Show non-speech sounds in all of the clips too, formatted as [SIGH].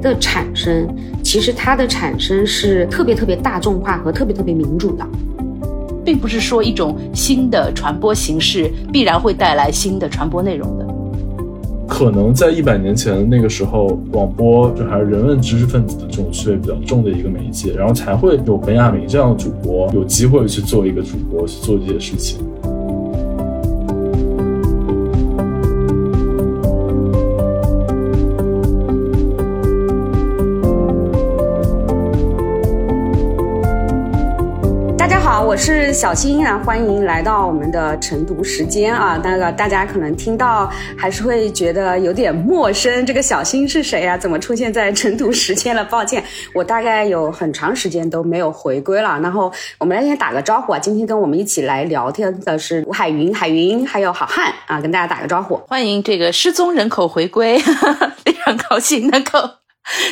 的产生，其实它的产生是特别特别大众化和特别特别民主的，并不是说一种新的传播形式必然会带来新的传播内容的。可能在一百年前那个时候，广播就还是人文知识分子的这种趣味比较重的一个媒介，然后才会有本雅明这样的主播有机会去做一个主播去做这些事情。是小新啊，欢迎来到我们的晨读时间啊。那个大家可能听到还是会觉得有点陌生，这个小新是谁啊？怎么出现在晨读时间了？抱歉，我大概有很长时间都没有回归了。然后我们来先打个招呼啊，今天跟我们一起来聊天的是吴海云、海云，还有好汉啊，跟大家打个招呼，欢迎这个失踪人口回归，非常高兴能够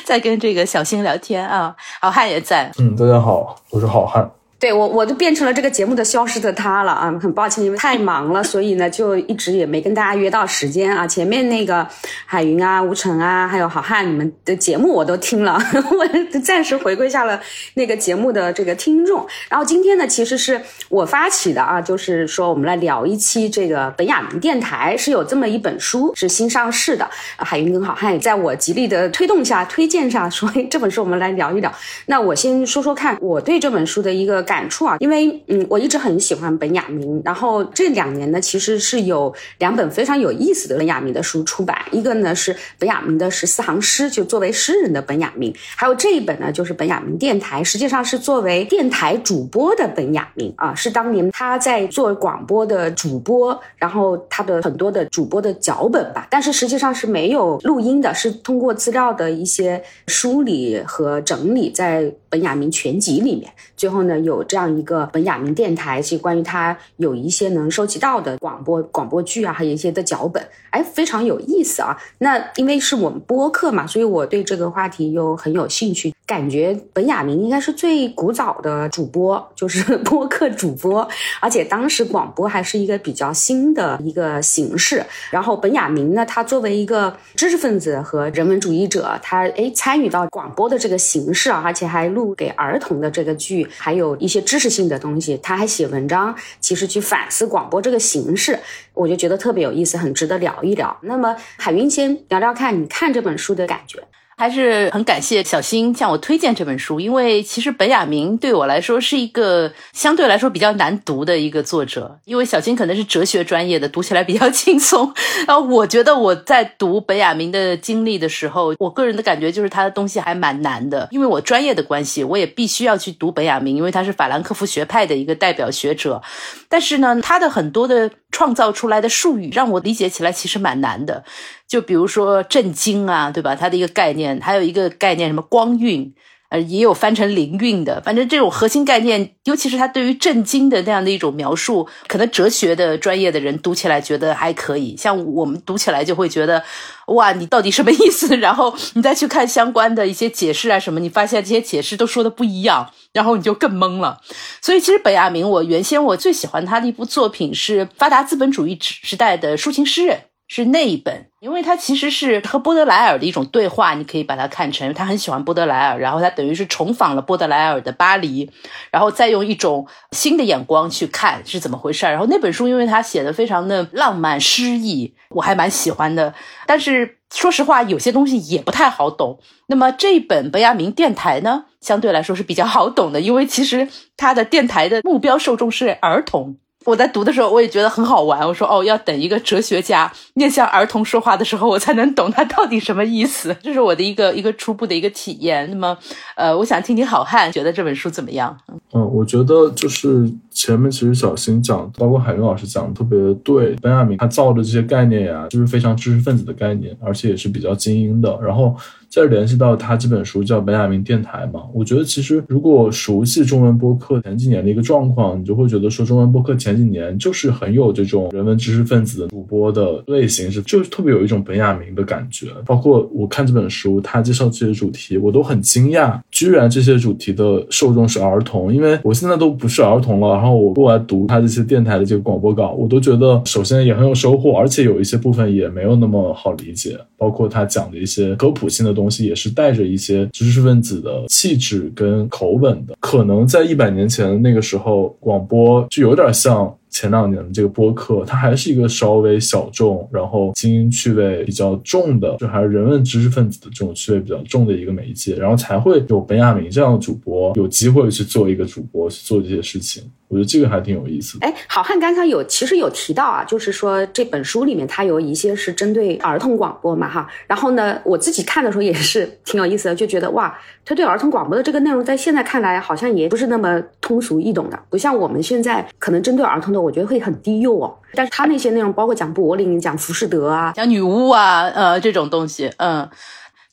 再跟这个小新聊天啊。好汉也在，嗯，大家好，我是好汉。对我，我就变成了这个节目的消失的他了啊！很抱歉，因为太忙了，所以呢，就一直也没跟大家约到时间啊。前面那个海云啊、吴晨啊，还有好汉，你们的节目我都听了，[LAUGHS] 我暂时回归下了那个节目的这个听众。然后今天呢，其实是我发起的啊，就是说我们来聊一期这个本雅明电台，是有这么一本书是新上市的。海云跟好汉也在我极力的推动下、推荐下，说这本书我们来聊一聊。那我先说说看，我对这本书的一个。感触啊，因为嗯，我一直很喜欢本雅明，然后这两年呢，其实是有两本非常有意思的本雅明的书出版，一个呢是本雅明的十四行诗，就作为诗人的本雅明，还有这一本呢就是本雅明电台，实际上是作为电台主播的本雅明啊，是当年他在做广播的主播，然后他的很多的主播的脚本吧，但是实际上是没有录音的，是通过资料的一些梳理和整理在本雅明全集里面，最后呢有。这样一个本雅明电台，其实关于他有一些能收集到的广播广播剧啊，还有一些的脚本，哎，非常有意思啊。那因为是我们播客嘛，所以我对这个话题又很有兴趣。感觉本雅明应该是最古早的主播，就是播客主播，而且当时广播还是一个比较新的一个形式。然后本雅明呢，他作为一个知识分子和人文主义者，他哎参与到广播的这个形式啊，而且还录给儿童的这个剧，还有一些知识性的东西，他还写文章，其实去反思广播这个形式，我就觉得特别有意思，很值得聊一聊。那么海云先聊聊看，你看这本书的感觉。还是很感谢小新向我推荐这本书，因为其实本雅明对我来说是一个相对来说比较难读的一个作者，因为小新可能是哲学专业的，读起来比较轻松。然后我觉得我在读本雅明的经历的时候，我个人的感觉就是他的东西还蛮难的，因为我专业的关系，我也必须要去读本雅明，因为他是法兰克福学派的一个代表学者。但是呢，他的很多的创造出来的术语让我理解起来其实蛮难的。就比如说震惊啊，对吧？它的一个概念，还有一个概念什么光晕，呃，也有翻成灵韵的。反正这种核心概念，尤其是他对于震惊的那样的一种描述，可能哲学的专业的人读起来觉得还可以，像我们读起来就会觉得，哇，你到底什么意思？[LAUGHS] 然后你再去看相关的一些解释啊什么，你发现这些解释都说的不一样，然后你就更懵了。所以其实本雅明，我原先我最喜欢他的一部作品是发达资本主义时代的抒情诗人。是那一本，因为他其实是和波德莱尔的一种对话，你可以把它看成他很喜欢波德莱尔，然后他等于是重访了波德莱尔的巴黎，然后再用一种新的眼光去看是怎么回事儿。然后那本书，因为他写的非常的浪漫诗意，我还蛮喜欢的。但是说实话，有些东西也不太好懂。那么这本本雅明电台呢，相对来说是比较好懂的，因为其实他的电台的目标受众是儿童。我在读的时候，我也觉得很好玩。我说哦，要等一个哲学家面向儿童说话的时候，我才能懂他到底什么意思。[LAUGHS] 这是我的一个一个初步的一个体验。那么，呃，我想听听好汉觉得这本书怎么样？嗯，我觉得就是前面其实小新讲，包括海云老师讲的特别对。本雅明他造的这些概念呀，就是非常知识分子的概念，而且也是比较精英的。然后。再联系到他这本书叫《本雅明电台》嘛，我觉得其实如果熟悉中文播客前几年的一个状况，你就会觉得说中文播客前几年就是很有这种人文知识分子的主播的类型，是就特别有一种本雅明的感觉。包括我看这本书，他介绍这些主题，我都很惊讶，居然这些主题的受众是儿童，因为我现在都不是儿童了。然后我过来读他这些电台的这个广播稿，我都觉得首先也很有收获，而且有一些部分也没有那么好理解，包括他讲的一些科普性的。东西也是带着一些知识分子的气质跟口吻的。可能在一百年前那个时候，广播就有点像。前两年的这个播客，它还是一个稍微小众，然后精英趣味比较重的，就还是人文知识分子的这种趣味比较重的一个媒介，然后才会有本雅明这样的主播有机会去做一个主播去做这些事情。我觉得这个还挺有意思的。哎，好汉刚才有其实有提到啊，就是说这本书里面它有一些是针对儿童广播嘛，哈。然后呢，我自己看的时候也是 [LAUGHS] 挺有意思的，就觉得哇，他对儿童广播的这个内容在现在看来好像也不是那么通俗易懂的，不像我们现在可能针对儿童的，我觉得会很低幼哦。但是他那些内容包括讲柏林、讲浮士德啊、讲女巫啊，呃，这种东西，嗯。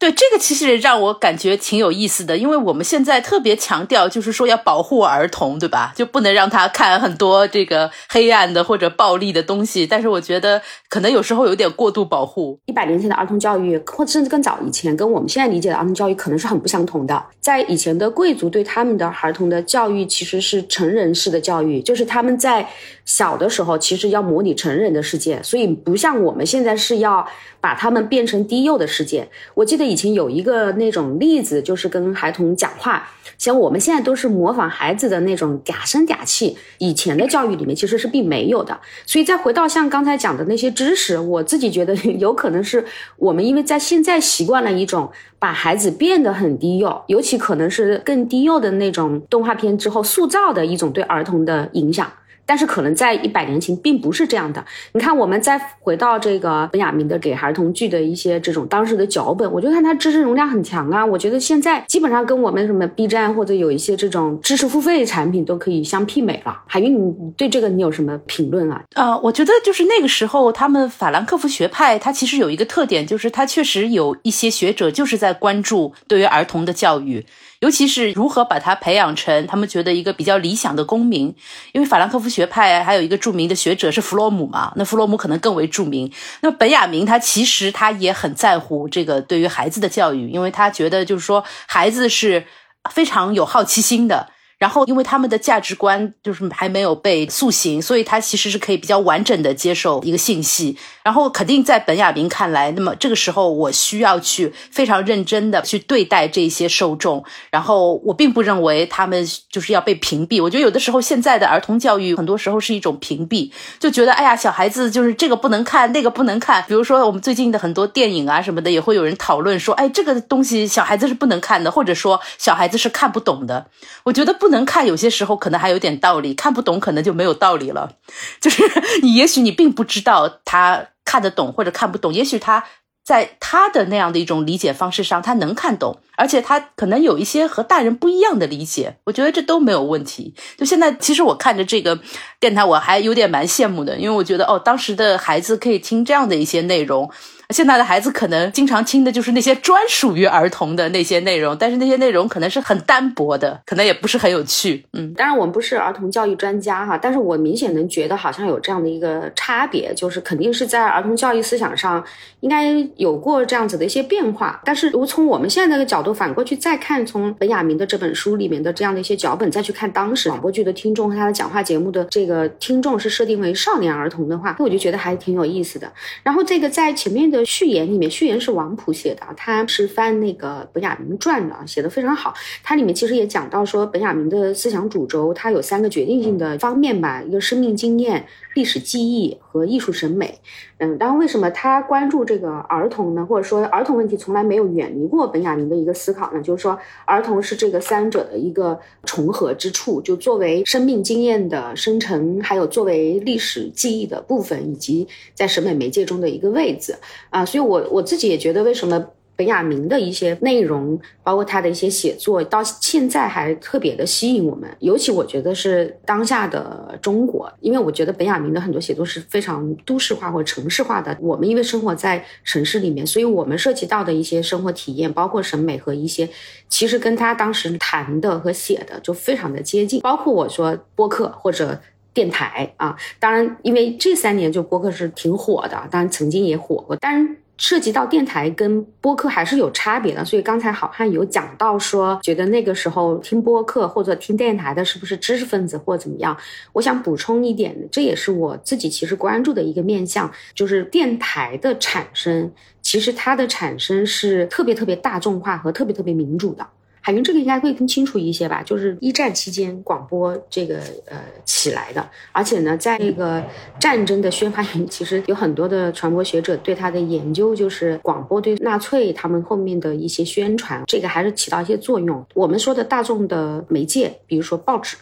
对这个其实让我感觉挺有意思的，因为我们现在特别强调，就是说要保护儿童，对吧？就不能让他看很多这个黑暗的或者暴力的东西。但是我觉得可能有时候有点过度保护。一百年前的儿童教育，或甚至更早以前，跟我们现在理解的儿童教育可能是很不相同的。在以前的贵族对他们的儿童的教育其实是成人式的教育，就是他们在小的时候其实要模拟成人的世界，所以不像我们现在是要。把他们变成低幼的世界。我记得以以前有一个那种例子，就是跟孩童讲话，像我们现在都是模仿孩子的那种嗲声嗲气，以前的教育里面其实是并没有的。所以再回到像刚才讲的那些知识，我自己觉得有可能是我们因为在现在习惯了一种把孩子变得很低幼，尤其可能是更低幼的那种动画片之后塑造的一种对儿童的影响。但是可能在一百年前并不是这样的。你看，我们再回到这个本雅明的给儿童剧的一些这种当时的脚本，我就看它知识容量很强啊。我觉得现在基本上跟我们什么 B 站或者有一些这种知识付费产品都可以相媲美了。海云，你对这个你有什么评论啊？呃，我觉得就是那个时候他们法兰克福学派，它其实有一个特点，就是它确实有一些学者就是在关注对于儿童的教育。尤其是如何把他培养成他们觉得一个比较理想的公民，因为法兰克福学派还有一个著名的学者是弗洛姆嘛，那弗洛姆可能更为著名。那么本雅明他其实他也很在乎这个对于孩子的教育，因为他觉得就是说孩子是非常有好奇心的。然后，因为他们的价值观就是还没有被塑形，所以他其实是可以比较完整的接受一个信息。然后，肯定在本雅明看来，那么这个时候我需要去非常认真的去对待这些受众。然后，我并不认为他们就是要被屏蔽。我觉得有的时候现在的儿童教育很多时候是一种屏蔽，就觉得哎呀，小孩子就是这个不能看，那个不能看。比如说我们最近的很多电影啊什么的，也会有人讨论说，哎，这个东西小孩子是不能看的，或者说小孩子是看不懂的。我觉得不。能能看，有些时候可能还有点道理；看不懂，可能就没有道理了。[LAUGHS] 就是 [LAUGHS] 你，也许你并不知道他看得懂或者看不懂，也许他在他的那样的一种理解方式上，他能看懂，而且他可能有一些和大人不一样的理解。我觉得这都没有问题。就现在，其实我看着这个电台，我还有点蛮羡慕的，因为我觉得哦，当时的孩子可以听这样的一些内容。现在的孩子可能经常听的就是那些专属于儿童的那些内容，但是那些内容可能是很单薄的，可能也不是很有趣。嗯，当然我们不是儿童教育专家哈，但是我明显能觉得好像有这样的一个差别，就是肯定是在儿童教育思想上应该有过这样子的一些变化。但是如从我们现在的角度反过去再看，从本雅明的这本书里面的这样的一些脚本再去看当时广播剧的听众和他的讲话节目的这个听众是设定为少年儿童的话，那我就觉得还挺有意思的。然后这个在前面的。的序言里面，序言是王普写的，他是翻那个本雅明传的，写的非常好。它里面其实也讲到说，本雅明的思想主轴，它有三个决定性的方面吧，一个生命经验、历史记忆和艺术审美。嗯，然后为什么他关注这个儿童呢？或者说儿童问题从来没有远离过本雅明的一个思考呢？就是说，儿童是这个三者的一个重合之处，就作为生命经验的生成，还有作为历史记忆的部分，以及在审美媒介中的一个位置啊。所以，我我自己也觉得，为什么？本雅明的一些内容，包括他的一些写作，到现在还特别的吸引我们。尤其我觉得是当下的中国，因为我觉得本雅明的很多写作是非常都市化或城市化的。我们因为生活在城市里面，所以我们涉及到的一些生活体验，包括审美和一些，其实跟他当时谈的和写的就非常的接近。包括我说播客或者电台啊，当然因为这三年就播客是挺火的，当然曾经也火过，但是。涉及到电台跟播客还是有差别的，所以刚才好汉有讲到说，觉得那个时候听播客或者听电台的是不是知识分子或怎么样？我想补充一点，这也是我自己其实关注的一个面向，就是电台的产生，其实它的产生是特别特别大众化和特别特别民主的。海云这个应该会更清楚一些吧，就是一战期间广播这个呃起来的，而且呢，在那个战争的宣发员，其实有很多的传播学者对他的研究，就是广播对纳粹他们后面的一些宣传，这个还是起到一些作用。我们说的大众的媒介，比如说报纸，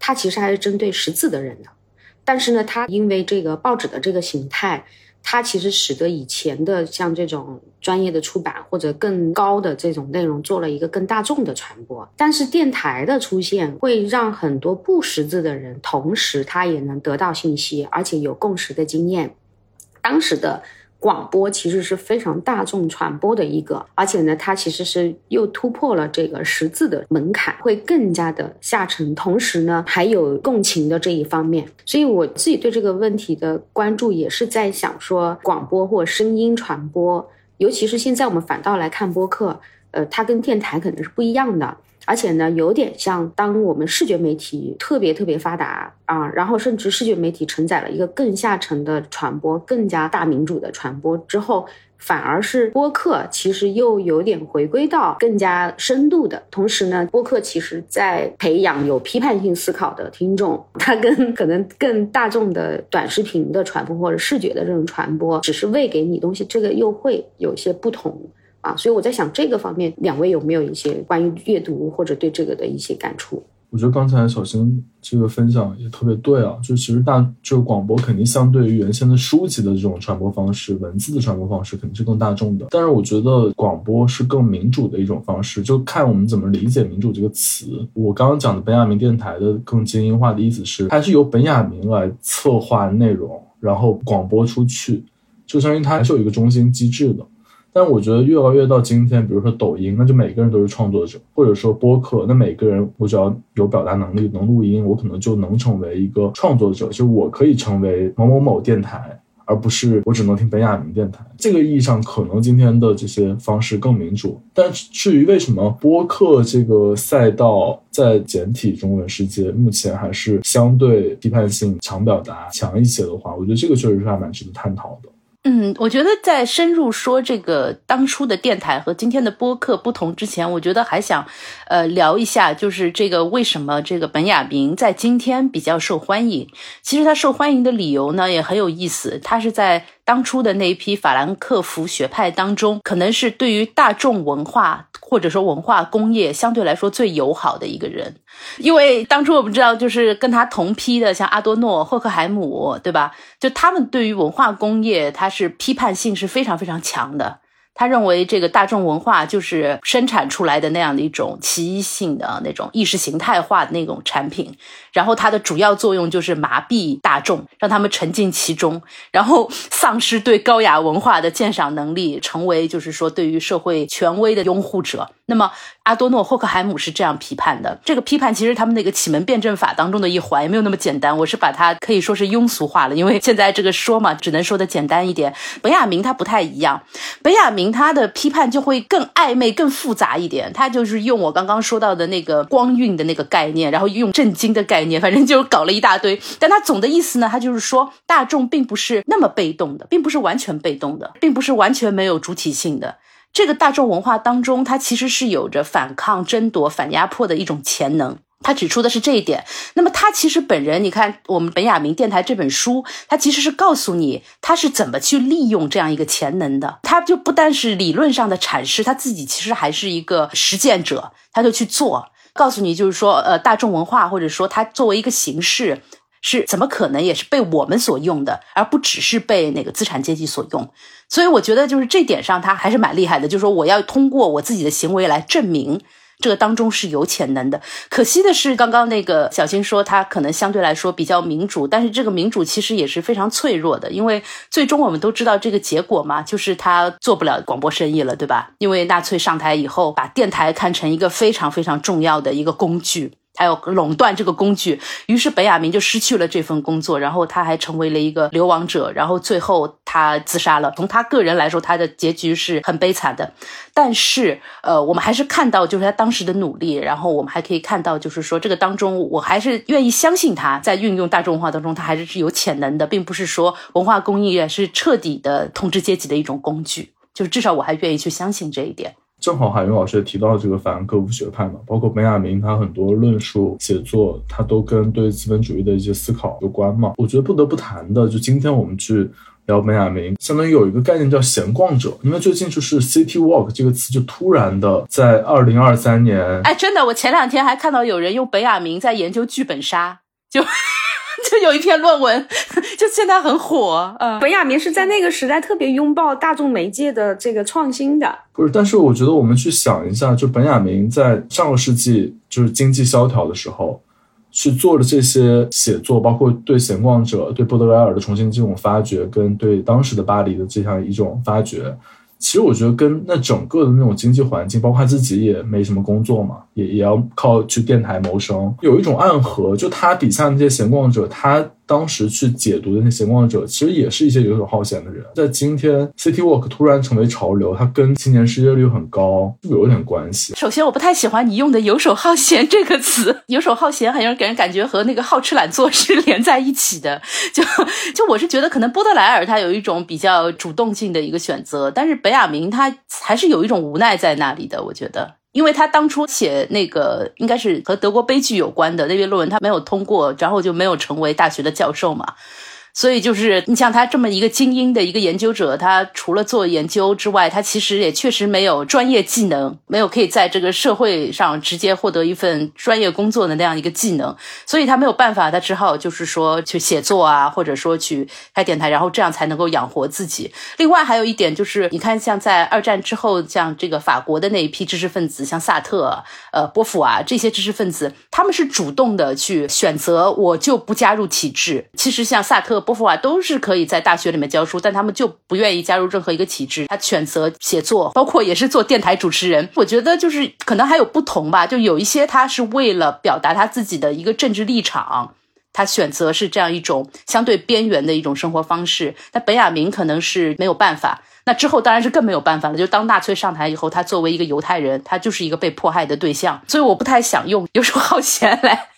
它其实还是针对识字的人的，但是呢，它因为这个报纸的这个形态。它其实使得以前的像这种专业的出版或者更高的这种内容做了一个更大众的传播，但是电台的出现会让很多不识字的人，同时他也能得到信息，而且有共识的经验。当时的。广播其实是非常大众传播的一个，而且呢，它其实是又突破了这个识字的门槛，会更加的下沉。同时呢，还有共情的这一方面。所以我自己对这个问题的关注也是在想说，广播或声音传播，尤其是现在我们反倒来看播客，呃，它跟电台可能是不一样的。而且呢，有点像当我们视觉媒体特别特别发达啊，然后甚至视觉媒体承载了一个更下沉的传播、更加大民主的传播之后，反而是播客其实又有点回归到更加深度的。同时呢，播客其实在培养有批判性思考的听众，它跟可能更大众的短视频的传播或者视觉的这种传播，只是喂给你东西，这个又会有些不同。啊，所以我在想这个方面，两位有没有一些关于阅读或者对这个的一些感触？我觉得刚才小新这个分享也特别对啊，就其实大这个广播肯定相对于原先的书籍的这种传播方式，文字的传播方式肯定是更大众的。但是我觉得广播是更民主的一种方式，就看我们怎么理解“民主”这个词。我刚刚讲的本雅明电台的更精英化的意思是，它是由本雅明来策划内容，然后广播出去，就相当于它还是有一个中心机制的。但我觉得越来越到今天，比如说抖音，那就每个人都是创作者，或者说播客，那每个人我只要有表达能力，能录音，我可能就能成为一个创作者，就我可以成为某某某电台，而不是我只能听本雅明电台。这个意义上，可能今天的这些方式更民主。但至于为什么播客这个赛道在简体中文世界目前还是相对批判性强、表达强一些的话，我觉得这个确实是还蛮值得探讨的。嗯，我觉得在深入说这个当初的电台和今天的播客不同之前，我觉得还想，呃，聊一下，就是这个为什么这个本雅明在今天比较受欢迎。其实他受欢迎的理由呢也很有意思，他是在。当初的那一批法兰克福学派当中，可能是对于大众文化或者说文化工业相对来说最友好的一个人，因为当初我们知道，就是跟他同批的，像阿多诺、霍克海姆，对吧？就他们对于文化工业，他是批判性是非常非常强的。他认为这个大众文化就是生产出来的那样的一种奇异性的那种意识形态化的那种产品，然后它的主要作用就是麻痹大众，让他们沉浸其中，然后丧失对高雅文化的鉴赏能力，成为就是说对于社会权威的拥护者。那么阿多诺、霍克海姆是这样批判的。这个批判其实他们那个启蒙辩证法当中的一环，也没有那么简单。我是把它可以说是庸俗化了，因为现在这个说嘛，只能说的简单一点。本雅明他不太一样，本雅明。他的批判就会更暧昧、更复杂一点。他就是用我刚刚说到的那个光晕的那个概念，然后用震惊的概念，反正就搞了一大堆。但他总的意思呢，他就是说大众并不是那么被动的，并不是完全被动的，并不是完全没有主体性的。这个大众文化当中，它其实是有着反抗、争夺、反压迫的一种潜能。他指出的是这一点。那么他其实本人，你看我们本雅明电台这本书，他其实是告诉你他是怎么去利用这样一个潜能的。他就不单是理论上的阐释，他自己其实还是一个实践者，他就去做，告诉你就是说，呃，大众文化或者说它作为一个形式，是怎么可能也是被我们所用的，而不只是被那个资产阶级所用。所以我觉得就是这点上他还是蛮厉害的，就是说我要通过我自己的行为来证明。这个当中是有潜能的，可惜的是，刚刚那个小新说他可能相对来说比较民主，但是这个民主其实也是非常脆弱的，因为最终我们都知道这个结果嘛，就是他做不了广播生意了，对吧？因为纳粹上台以后，把电台看成一个非常非常重要的一个工具。还有垄断这个工具，于是本雅明就失去了这份工作，然后他还成为了一个流亡者，然后最后他自杀了。从他个人来说，他的结局是很悲惨的。但是，呃，我们还是看到就是他当时的努力，然后我们还可以看到就是说这个当中，我还是愿意相信他在运用大众文化当中，他还是是有潜能的，并不是说文化工业是彻底的统治阶级的一种工具。就是至少我还愿意去相信这一点。正好海云老师也提到这个反戈夫学派嘛，包括本雅明他很多论述写作，他都跟对资本主义的一些思考有关嘛。我觉得不得不谈的，就今天我们去聊本雅明，相当于有一个概念叫闲逛者，因为最近就是 city walk 这个词就突然的在二零二三年，哎，真的，我前两天还看到有人用本雅明在研究剧本杀，就。[LAUGHS] 就有一篇论文，就现在很火。嗯，本雅明是在那个时代特别拥抱大众媒介的这个创新的。不是，但是我觉得我们去想一下，就本雅明在上个世纪就是经济萧条的时候，去做的这些写作，包括对闲逛者、对波德莱尔的重新这种发掘，跟对当时的巴黎的这样一种发掘。其实我觉得跟那整个的那种经济环境，包括他自己也没什么工作嘛，也也要靠去电台谋生，有一种暗合。就他底下那些闲逛者，他。当时去解读的那些闲逛者，其实也是一些游手好闲的人。在今天，City Walk 突然成为潮流，它跟青年失业率很高是有点关系。首先，我不太喜欢你用的“游手好闲”这个词，“ [LAUGHS] 游手好闲”好像给人感觉和那个好吃懒做是连在一起的。就就我是觉得，可能波德莱尔他有一种比较主动性的一个选择，但是本雅明他还是有一种无奈在那里的。我觉得。因为他当初写那个应该是和德国悲剧有关的那篇论文，他没有通过，然后就没有成为大学的教授嘛。所以就是你像他这么一个精英的一个研究者，他除了做研究之外，他其实也确实没有专业技能，没有可以在这个社会上直接获得一份专业工作的那样一个技能，所以他没有办法，他只好就是说去写作啊，或者说去开电台，然后这样才能够养活自己。另外还有一点就是，你看像在二战之后，像这个法国的那一批知识分子，像萨特、呃波伏啊这些知识分子，他们是主动的去选择，我就不加入体制。其实像萨特。波伏娃都是可以在大学里面教书，但他们就不愿意加入任何一个体制。他选择写作，包括也是做电台主持人。我觉得就是可能还有不同吧，就有一些他是为了表达他自己的一个政治立场，他选择是这样一种相对边缘的一种生活方式。那本雅明可能是没有办法。那之后当然是更没有办法了。就当纳粹上台以后，他作为一个犹太人，他就是一个被迫害的对象。所以我不太想用游手好闲来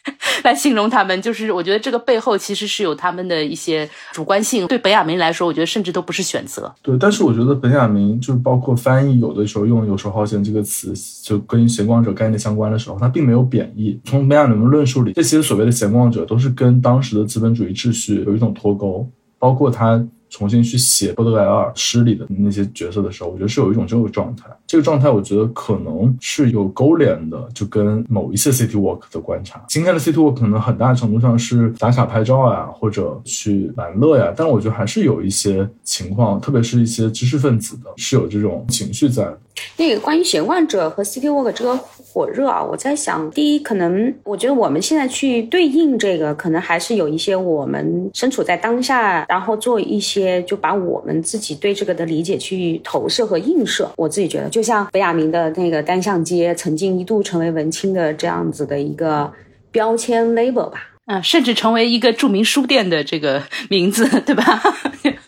来形容他们。就是我觉得这个背后其实是有他们的一些主观性。对本雅明来说，我觉得甚至都不是选择。对，但是我觉得本雅明就是包括翻译，有的时候用“游手好闲”这个词，就跟闲逛者概念相关的时候，他并没有贬义。从本雅明的论述里，这些所谓的闲逛者都是跟当时的资本主义秩序有一种脱钩，包括他。重新去写波德莱尔诗里的那些角色的时候，我觉得是有一种这个状态。这个状态，我觉得可能是有勾连的，就跟某一些 city walk 的观察。今天的 city walk 可能很大程度上是打卡拍照呀，或者去玩乐呀，但我觉得还是有一些情况，特别是一些知识分子的，是有这种情绪在的。那个关于闲逛者和 City Walk 这个火热啊，我在想，第一，可能我觉得我们现在去对应这个，可能还是有一些我们身处在当下，然后做一些就把我们自己对这个的理解去投射和映射。我自己觉得，就像北雅明的那个单向街，曾经一度成为文青的这样子的一个标签 label 吧，嗯，甚至成为一个著名书店的这个名字，对吧？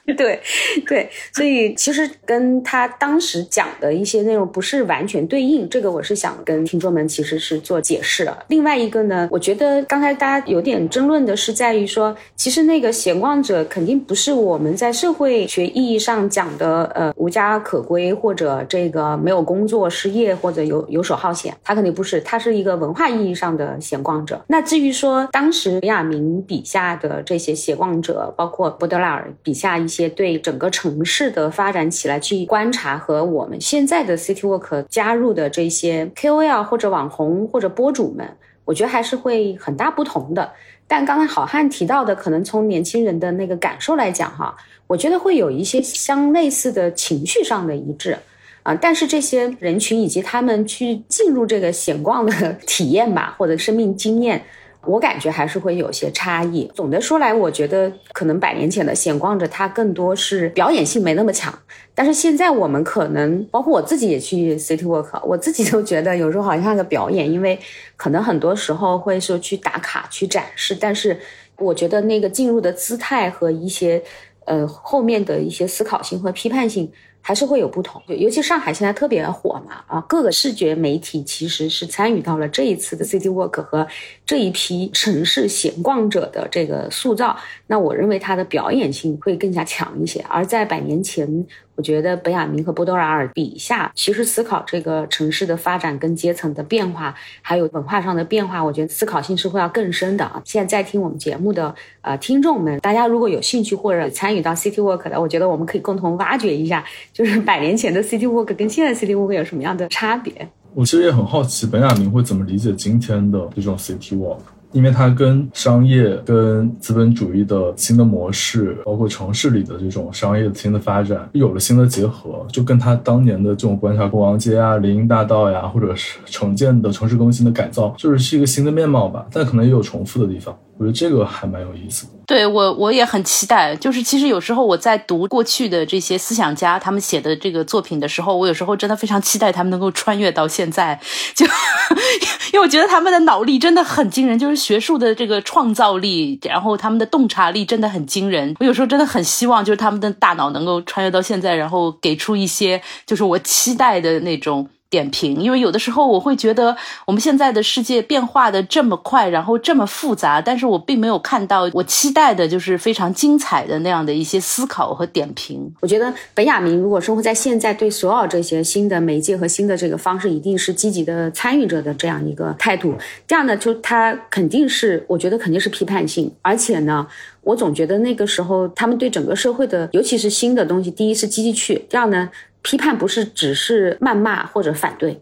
[LAUGHS] 对，对，所以其实跟他当时讲的一些内容不是完全对应，这个我是想跟听众们其实是做解释的。另外一个呢，我觉得刚才大家有点争论的是在于说，其实那个闲逛者肯定不是我们在社会学意义上讲的呃无家可归或者这个没有工作失业或者游游手好闲，他肯定不是，他是一个文化意义上的闲逛者。那至于说当时李亚明笔下的这些闲逛者，包括波德莱尔笔下一些。些对整个城市的发展起来去观察，和我们现在的 City Walk 加入的这些 KOL 或者网红或者博主们，我觉得还是会很大不同的。但刚才好汉提到的，可能从年轻人的那个感受来讲，哈，我觉得会有一些相类似的情绪上的一致啊。但是这些人群以及他们去进入这个闲逛的 [LAUGHS] 体验吧，或者生命经验。我感觉还是会有些差异。总的说来，我觉得可能百年前的闲逛着，它更多是表演性没那么强。但是现在我们可能，包括我自己也去 City Walk，我自己都觉得有时候好像个表演，因为可能很多时候会说去打卡、去展示，但是我觉得那个进入的姿态和一些呃后面的一些思考性和批判性。还是会有不同，尤其上海现在特别火嘛，啊，各个视觉媒体其实是参与到了这一次的 City Walk 和这一批城市闲逛者的这个塑造。那我认为它的表演性会更加强一些，而在百年前。我觉得本雅明和波多拉尔笔下，其实思考这个城市的发展跟阶层的变化，还有文化上的变化，我觉得思考性是会要更深的啊。现在在听我们节目的呃听众们，大家如果有兴趣或者参与到 City Walk 的，我觉得我们可以共同挖掘一下，就是百年前的 City Walk 跟现在 City Walk 有什么样的差别。我其实也很好奇，本雅明会怎么理解今天的这种 City Walk。因为它跟商业、跟资本主义的新的模式，包括城市里的这种商业的新的发展，有了新的结合，就跟他当年的这种观察国王街啊、林荫大道呀，或者是城建的城市更新的改造，就是是一个新的面貌吧。但可能也有重复的地方。我觉得这个还蛮有意思的。对我，我也很期待。就是其实有时候我在读过去的这些思想家他们写的这个作品的时候，我有时候真的非常期待他们能够穿越到现在。就 [LAUGHS] 因为我觉得他们的脑力真的很惊人，就是学术的这个创造力，然后他们的洞察力真的很惊人。我有时候真的很希望，就是他们的大脑能够穿越到现在，然后给出一些就是我期待的那种。点评，因为有的时候我会觉得我们现在的世界变化的这么快，然后这么复杂，但是我并没有看到我期待的，就是非常精彩的那样的一些思考和点评。我觉得本雅明如果生活在现在，对所有这些新的媒介和新的这个方式，一定是积极的参与者的这样一个态度。这样呢，就他肯定是，我觉得肯定是批判性，而且呢，我总觉得那个时候他们对整个社会的，尤其是新的东西，第一是积极去，第二呢。批判不是只是谩骂或者反对，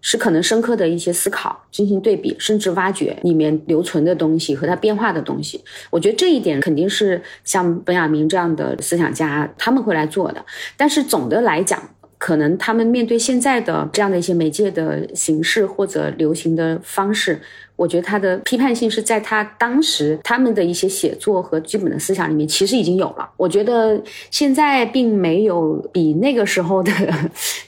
是可能深刻的一些思考，进行对比，甚至挖掘里面留存的东西和它变化的东西。我觉得这一点肯定是像本雅明这样的思想家他们会来做的。但是总的来讲，可能他们面对现在的这样的一些媒介的形式或者流行的方式。我觉得他的批判性是在他当时他们的一些写作和基本的思想里面，其实已经有了。我觉得现在并没有比那个时候的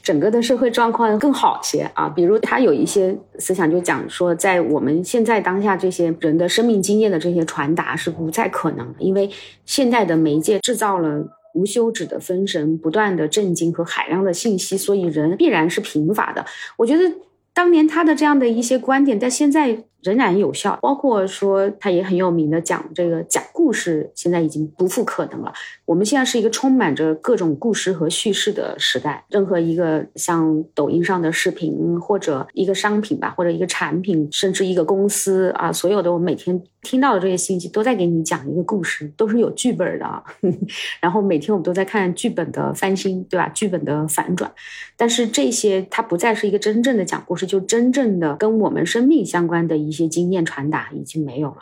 整个的社会状况更好些啊。比如他有一些思想就讲说，在我们现在当下这些人的生命经验的这些传达是不再可能，因为现代的媒介制造了无休止的分神、不断的震惊和海量的信息，所以人必然是贫乏的。我觉得当年他的这样的一些观点，在现在。仍然有效，包括说他也很有名的讲这个讲故事，现在已经不复可能了。我们现在是一个充满着各种故事和叙事的时代。任何一个像抖音上的视频，或者一个商品吧，或者一个产品，甚至一个公司啊，所有的我每天听到的这些信息，都在给你讲一个故事，都是有剧本的。[LAUGHS] 然后每天我们都在看剧本的翻新，对吧？剧本的反转。但是这些它不再是一个真正的讲故事，就真正的跟我们生命相关的一。一些经验传达已经没有了，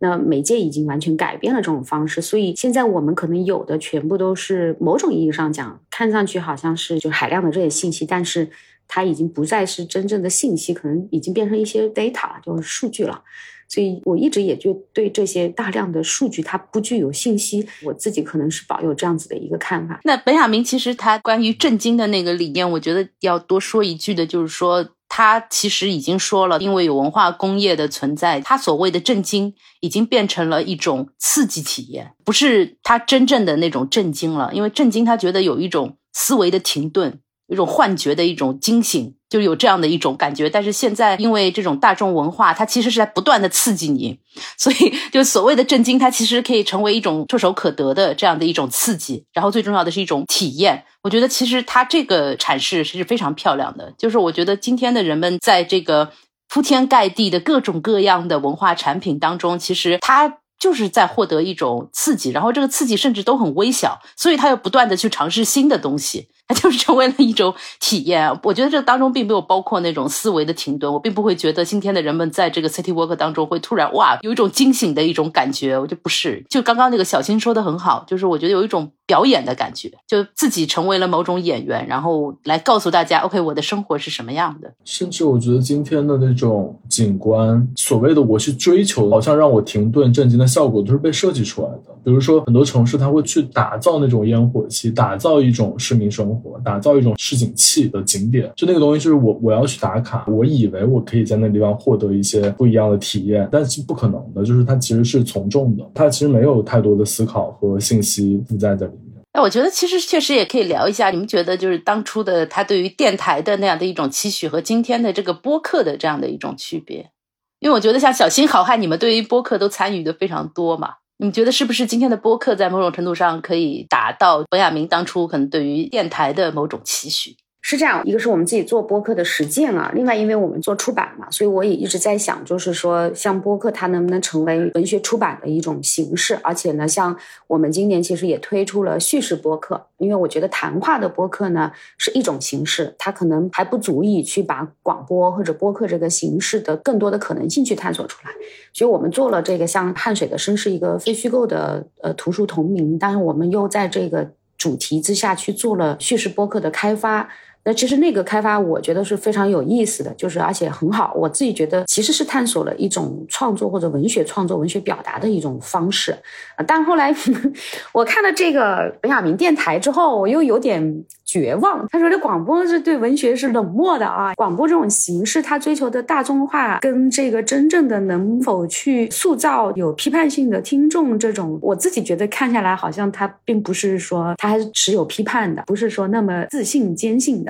那媒介已经完全改变了这种方式，所以现在我们可能有的全部都是某种意义上讲，看上去好像是就海量的这些信息，但是它已经不再是真正的信息，可能已经变成一些 data 了，就是数据了。所以我一直也就对这些大量的数据它不具有信息，我自己可能是保有这样子的一个看法。那本雅明其实他关于震惊的那个理念，我觉得要多说一句的就是说。他其实已经说了，因为有文化工业的存在，他所谓的震惊已经变成了一种刺激体验，不是他真正的那种震惊了。因为震惊，他觉得有一种思维的停顿，一种幻觉的一种惊醒。就有这样的一种感觉，但是现在因为这种大众文化，它其实是在不断的刺激你，所以就所谓的震惊，它其实可以成为一种唾手可得的这样的一种刺激，然后最重要的是一种体验。我觉得其实它这个阐释是非常漂亮的，就是我觉得今天的人们在这个铺天盖地的各种各样的文化产品当中，其实它就是在获得一种刺激，然后这个刺激甚至都很微小，所以它要不断的去尝试新的东西。它 [LAUGHS] 就是成为了一种体验。我觉得这当中并没有包括那种思维的停顿。我并不会觉得今天的人们在这个 City Walk 当中会突然哇有一种惊醒的一种感觉。我就不是。就刚刚那个小新说的很好，就是我觉得有一种表演的感觉，就自己成为了某种演员，然后来告诉大家，OK，我的生活是什么样的。甚至我觉得今天的那种景观，所谓的我去追求，好像让我停顿震惊的效果，都是被设计出来的。比如说，很多城市它会去打造那种烟火气，打造一种市民生活，打造一种市井气的景点。就那个东西，就是我我要去打卡，我以为我可以在那地方获得一些不一样的体验，但是不可能的。就是它其实是从众的，它其实没有太多的思考和信息附在在里我觉得其实确实也可以聊一下，你们觉得就是当初的他对于电台的那样的一种期许和今天的这个播客的这样的一种区别？因为我觉得像小新好汉，你们对于播客都参与的非常多嘛。你觉得是不是今天的播客在某种程度上可以达到冯亚明当初可能对于电台的某种期许？是这样，一个是我们自己做播客的实践啊，另外因为我们做出版嘛，所以我也一直在想，就是说像播客它能不能成为文学出版的一种形式？而且呢，像我们今年其实也推出了叙事播客，因为我觉得谈话的播客呢是一种形式，它可能还不足以去把广播或者播客这个形式的更多的可能性去探索出来，所以我们做了这个像汗水的声是一个非虚构的呃图书同名，但是我们又在这个主题之下去做了叙事播客的开发。那其实那个开发，我觉得是非常有意思的，就是而且很好。我自己觉得其实是探索了一种创作或者文学创作、文学表达的一种方式。但后来 [LAUGHS] 我看了这个本雅明电台之后，我又有点绝望。他说这广播是对文学是冷漠的啊，广播这种形式，它追求的大众化跟这个真正的能否去塑造有批判性的听众，这种我自己觉得看下来好像他并不是说他还是持有批判的，不是说那么自信坚信。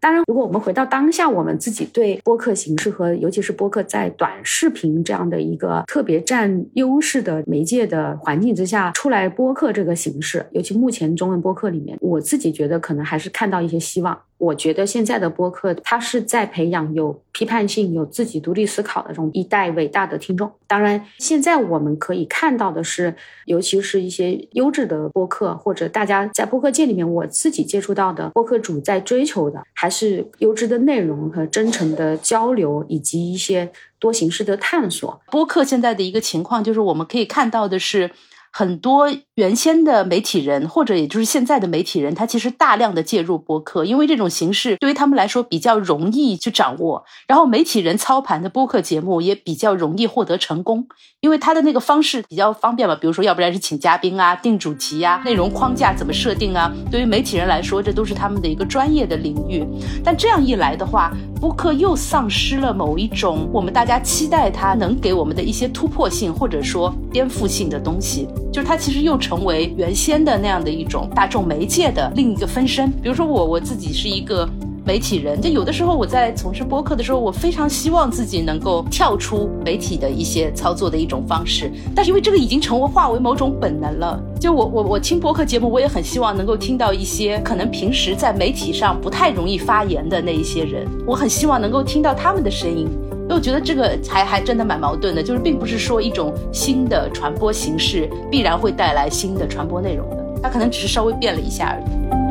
当然，如果我们回到当下，我们自己对播客形式和尤其是播客在短视频这样的一个特别占优势的媒介的环境之下出来播客这个形式，尤其目前中文播客里面，我自己觉得可能还是看到一些希望。我觉得现在的播客，它是在培养有批判性、有自己独立思考的这种一代伟大的听众。当然，现在我们可以看到的是，尤其是一些优质的播客，或者大家在播客界里面，我自己接触到的播客主在追求还是优质的内容和真诚的交流，以及一些多形式的探索。播客现在的一个情况，就是我们可以看到的是。很多原先的媒体人，或者也就是现在的媒体人，他其实大量的介入播客，因为这种形式对于他们来说比较容易去掌握。然后媒体人操盘的播客节目也比较容易获得成功，因为他的那个方式比较方便嘛。比如说，要不然是请嘉宾啊，定主题呀，内容框架怎么设定啊？对于媒体人来说，这都是他们的一个专业的领域。但这样一来的话，播客又丧失了某一种我们大家期待它能给我们的一些突破性或者说颠覆性的东西。就是它其实又成为原先的那样的一种大众媒介的另一个分身。比如说我我自己是一个媒体人，就有的时候我在从事播客的时候，我非常希望自己能够跳出媒体的一些操作的一种方式。但是因为这个已经成为化为某种本能了，就我我我听播客节目，我也很希望能够听到一些可能平时在媒体上不太容易发言的那一些人，我很希望能够听到他们的声音。我觉得这个还还真的蛮矛盾的，就是并不是说一种新的传播形式必然会带来新的传播内容的，它可能只是稍微变了一下而已。